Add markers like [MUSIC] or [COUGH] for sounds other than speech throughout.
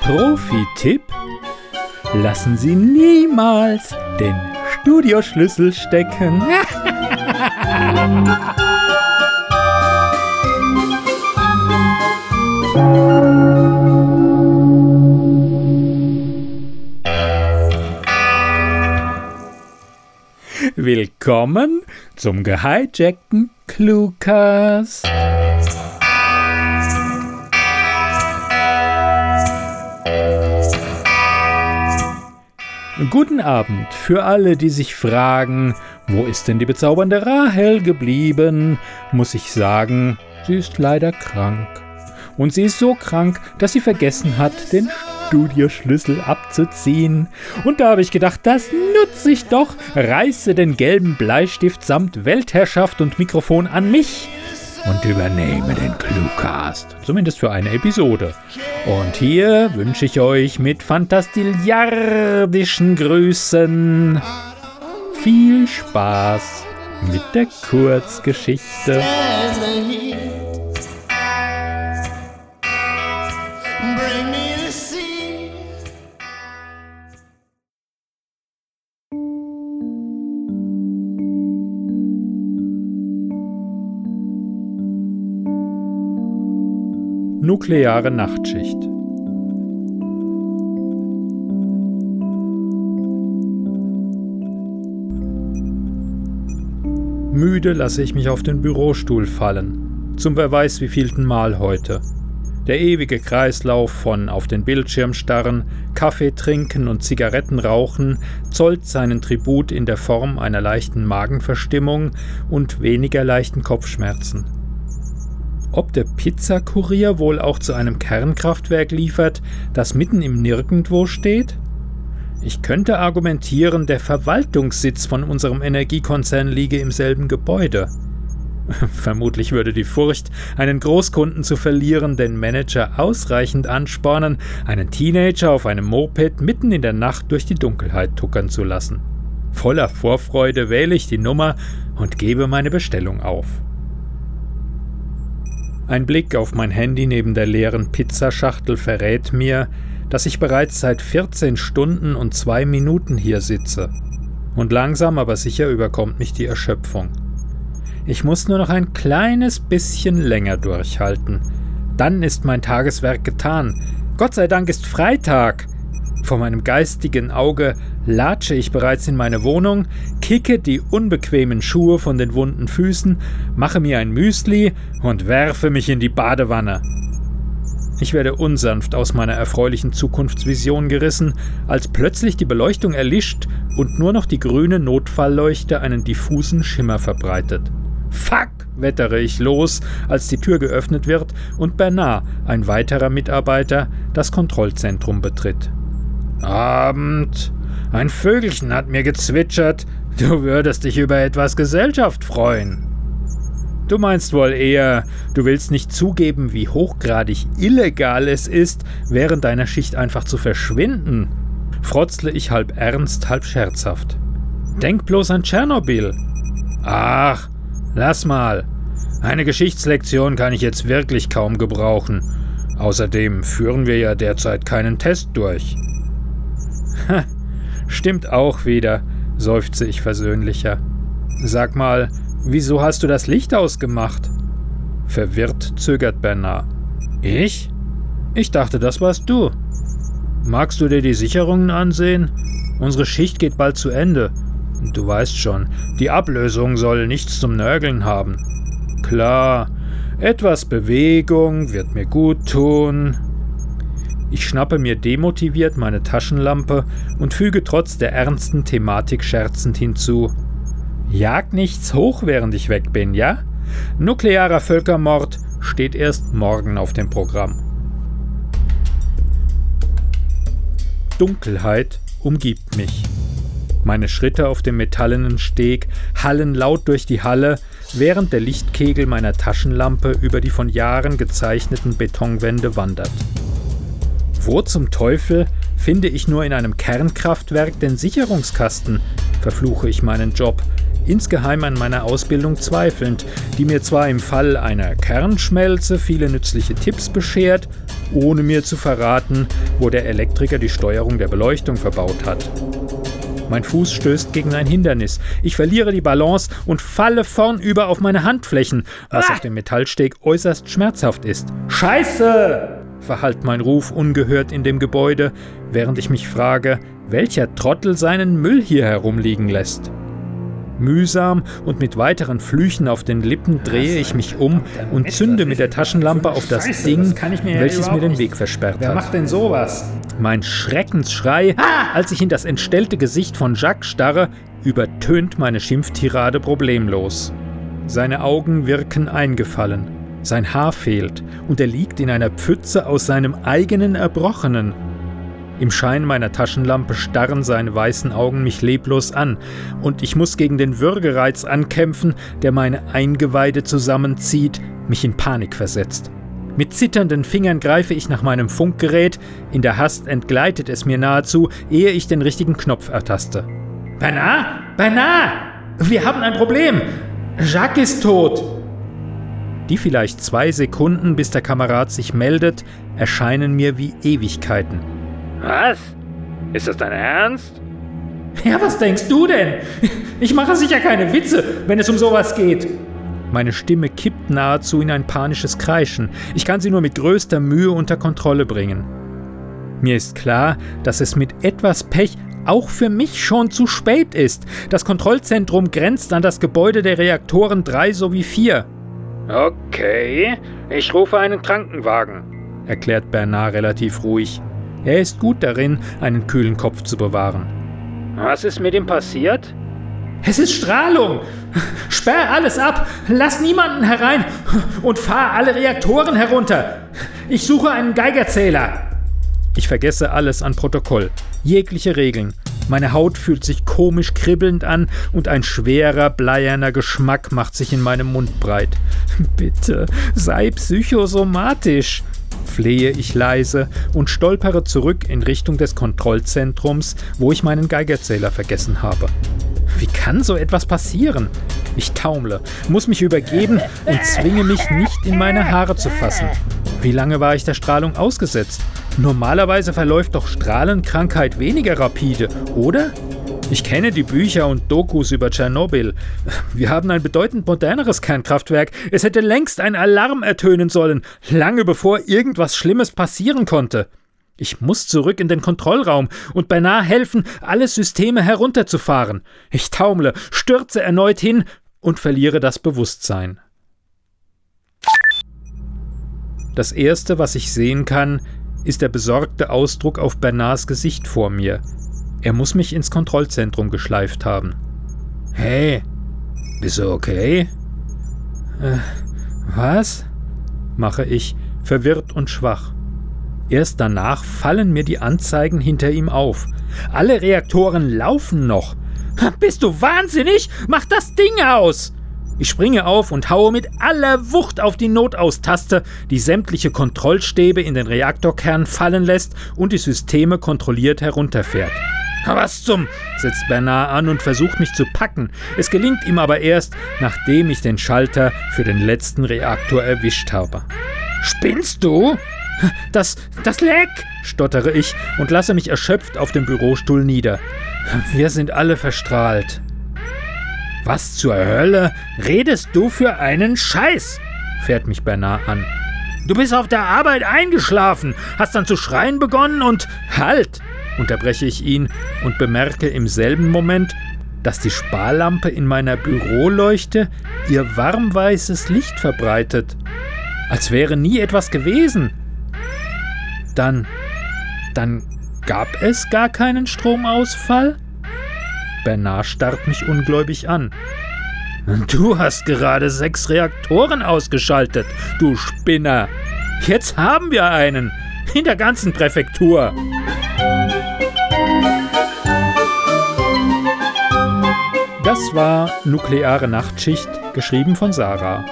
Profi-Tipp? Lassen Sie niemals den Studioschlüssel stecken. [LAUGHS] Willkommen zum gehijackten Cluecast. Guten Abend für alle, die sich fragen, wo ist denn die bezaubernde Rahel geblieben? Muss ich sagen, sie ist leider krank. Und sie ist so krank, dass sie vergessen hat, den Studioschlüssel abzuziehen. Und da habe ich gedacht, das nutze ich doch, reiße den gelben Bleistift samt Weltherrschaft und Mikrofon an mich und übernehme den Cluecast. Zumindest für eine Episode. Und hier wünsche ich euch mit fantastiliardischen Grüßen viel Spaß mit der Kurzgeschichte. Nukleare Nachtschicht. Müde lasse ich mich auf den Bürostuhl fallen. Zum wer weiß wievielten Mal heute. Der ewige Kreislauf von auf den Bildschirm starren, Kaffee trinken und Zigaretten rauchen zollt seinen Tribut in der Form einer leichten Magenverstimmung und weniger leichten Kopfschmerzen. Ob der Pizzakurier wohl auch zu einem Kernkraftwerk liefert, das mitten im Nirgendwo steht? Ich könnte argumentieren, der Verwaltungssitz von unserem Energiekonzern liege im selben Gebäude. [LAUGHS] Vermutlich würde die Furcht, einen Großkunden zu verlieren, den Manager ausreichend anspornen, einen Teenager auf einem Moped mitten in der Nacht durch die Dunkelheit tuckern zu lassen. Voller Vorfreude wähle ich die Nummer und gebe meine Bestellung auf. Ein Blick auf mein Handy neben der leeren Pizzaschachtel verrät mir, dass ich bereits seit 14 Stunden und zwei Minuten hier sitze. Und langsam aber sicher überkommt mich die Erschöpfung. Ich muss nur noch ein kleines bisschen länger durchhalten. Dann ist mein Tageswerk getan. Gott sei Dank ist Freitag. Vor meinem geistigen Auge latsche ich bereits in meine Wohnung, kicke die unbequemen Schuhe von den wunden Füßen, mache mir ein Müsli und werfe mich in die Badewanne. Ich werde unsanft aus meiner erfreulichen Zukunftsvision gerissen, als plötzlich die Beleuchtung erlischt und nur noch die grüne Notfallleuchte einen diffusen Schimmer verbreitet. Fuck! wettere ich los, als die Tür geöffnet wird und Bernard, ein weiterer Mitarbeiter, das Kontrollzentrum betritt. Abend. Ein Vögelchen hat mir gezwitschert, du würdest dich über etwas Gesellschaft freuen. Du meinst wohl eher, du willst nicht zugeben, wie hochgradig illegal es ist, während deiner Schicht einfach zu verschwinden. Frotzle ich halb ernst, halb scherzhaft. Denk bloß an Tschernobyl. Ach, lass mal. Eine Geschichtslektion kann ich jetzt wirklich kaum gebrauchen. Außerdem führen wir ja derzeit keinen Test durch. [LAUGHS] Stimmt auch wieder, seufze ich versöhnlicher. Sag mal, wieso hast du das Licht ausgemacht? Verwirrt zögert Bernard. Ich? Ich dachte, das warst du. Magst du dir die Sicherungen ansehen? Unsere Schicht geht bald zu Ende. Du weißt schon, die Ablösung soll nichts zum Nörgeln haben. Klar, etwas Bewegung wird mir gut tun. Ich schnappe mir demotiviert meine Taschenlampe und füge trotz der ernsten Thematik scherzend hinzu. Jag nichts hoch, während ich weg bin, ja? Nuklearer Völkermord steht erst morgen auf dem Programm. Dunkelheit umgibt mich. Meine Schritte auf dem metallenen Steg hallen laut durch die Halle, während der Lichtkegel meiner Taschenlampe über die von Jahren gezeichneten Betonwände wandert. Wo zum Teufel finde ich nur in einem Kernkraftwerk den Sicherungskasten? Verfluche ich meinen Job. insgeheim an meiner Ausbildung zweifelnd, die mir zwar im Fall einer Kernschmelze viele nützliche Tipps beschert, ohne mir zu verraten, wo der Elektriker die Steuerung der Beleuchtung verbaut hat. Mein Fuß stößt gegen ein Hindernis. Ich verliere die Balance und falle vornüber auf meine Handflächen, was ah! auf dem Metallsteg äußerst schmerzhaft ist. Scheiße! Verhallt mein Ruf ungehört in dem Gebäude, während ich mich frage, welcher Trottel seinen Müll hier herumliegen lässt. Mühsam und mit weiteren Flüchen auf den Lippen drehe ich mich um und zünde mit der Taschenlampe auf das Ding, welches mir den Weg versperrt hat. Wer macht denn sowas? Mein Schreckensschrei, als ich in das entstellte Gesicht von Jacques starre, übertönt meine Schimpftirade problemlos. Seine Augen wirken eingefallen. Sein Haar fehlt und er liegt in einer Pfütze aus seinem eigenen Erbrochenen. Im Schein meiner Taschenlampe starren seine weißen Augen mich leblos an, und ich muss gegen den Würgereiz ankämpfen, der meine Eingeweide zusammenzieht, mich in Panik versetzt. Mit zitternden Fingern greife ich nach meinem Funkgerät, in der Hast entgleitet es mir nahezu, ehe ich den richtigen Knopf ertaste. Bernard? Bernard! Wir haben ein Problem! Jacques ist tot! Die vielleicht zwei Sekunden, bis der Kamerad sich meldet, erscheinen mir wie Ewigkeiten. Was? Ist das dein Ernst? Ja, was denkst du denn? Ich mache sicher keine Witze, wenn es um sowas geht. Meine Stimme kippt nahezu in ein panisches Kreischen. Ich kann sie nur mit größter Mühe unter Kontrolle bringen. Mir ist klar, dass es mit etwas Pech auch für mich schon zu spät ist. Das Kontrollzentrum grenzt an das Gebäude der Reaktoren 3 sowie 4. Okay, ich rufe einen Krankenwagen, erklärt Bernard relativ ruhig. Er ist gut darin, einen kühlen Kopf zu bewahren. Was ist mit ihm passiert? Es ist Strahlung. Sperr alles ab, lass niemanden herein und fahr alle Reaktoren herunter. Ich suche einen Geigerzähler. Ich vergesse alles an Protokoll, jegliche Regeln. Meine Haut fühlt sich komisch kribbelnd an und ein schwerer, bleierner Geschmack macht sich in meinem Mund breit. [LAUGHS] Bitte, sei psychosomatisch flehe ich leise und stolpere zurück in Richtung des Kontrollzentrums, wo ich meinen Geigerzähler vergessen habe. Wie kann so etwas passieren? Ich taumle, muss mich übergeben und zwinge mich nicht in meine Haare zu fassen. Wie lange war ich der Strahlung ausgesetzt? Normalerweise verläuft doch Strahlenkrankheit weniger rapide, oder? Ich kenne die Bücher und Dokus über Tschernobyl. Wir haben ein bedeutend moderneres Kernkraftwerk. Es hätte längst ein Alarm ertönen sollen, lange bevor irgendwas Schlimmes passieren konnte. Ich muss zurück in den Kontrollraum und beinahe helfen, alle Systeme herunterzufahren. Ich taumle, stürze erneut hin und verliere das Bewusstsein. Das Erste, was ich sehen kann, ist der besorgte Ausdruck auf Bernards Gesicht vor mir. Er muss mich ins Kontrollzentrum geschleift haben. Hey, bist du okay? Äh, was? mache ich, verwirrt und schwach. Erst danach fallen mir die Anzeigen hinter ihm auf. Alle Reaktoren laufen noch. Bist du wahnsinnig? Mach das Ding aus! Ich springe auf und haue mit aller Wucht auf die Notaustaste, die sämtliche Kontrollstäbe in den Reaktorkern fallen lässt und die Systeme kontrolliert herunterfährt. Was zum? setzt Bernard an und versucht mich zu packen. Es gelingt ihm aber erst, nachdem ich den Schalter für den letzten Reaktor erwischt habe. Spinnst du? Das, das Leck, stottere ich und lasse mich erschöpft auf dem Bürostuhl nieder. Wir sind alle verstrahlt. Was zur Hölle redest du für einen Scheiß? fährt mich Bernard an. Du bist auf der Arbeit eingeschlafen, hast dann zu schreien begonnen und halt! unterbreche ich ihn und bemerke im selben Moment, dass die Sparlampe in meiner Büroleuchte ihr warmweißes Licht verbreitet, als wäre nie etwas gewesen. Dann, dann gab es gar keinen Stromausfall? Bernard starrt mich ungläubig an. Du hast gerade sechs Reaktoren ausgeschaltet, du Spinner. Jetzt haben wir einen in der ganzen Präfektur. Das war Nukleare Nachtschicht, geschrieben von Sarah.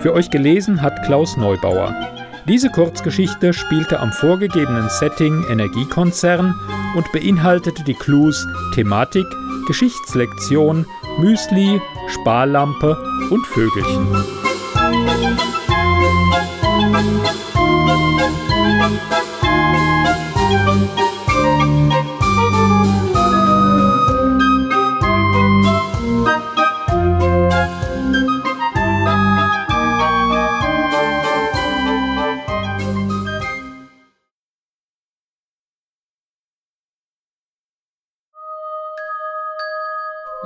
Für euch gelesen hat Klaus Neubauer. Diese Kurzgeschichte spielte am vorgegebenen Setting Energiekonzern und beinhaltete die Clues Thematik, Geschichtslektion, Müsli, Sparlampe und Vögelchen.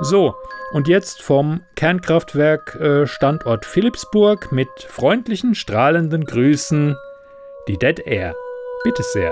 So, und jetzt vom Kernkraftwerk äh, Standort Philipsburg mit freundlichen, strahlenden Grüßen die Dead Air. Bitte sehr.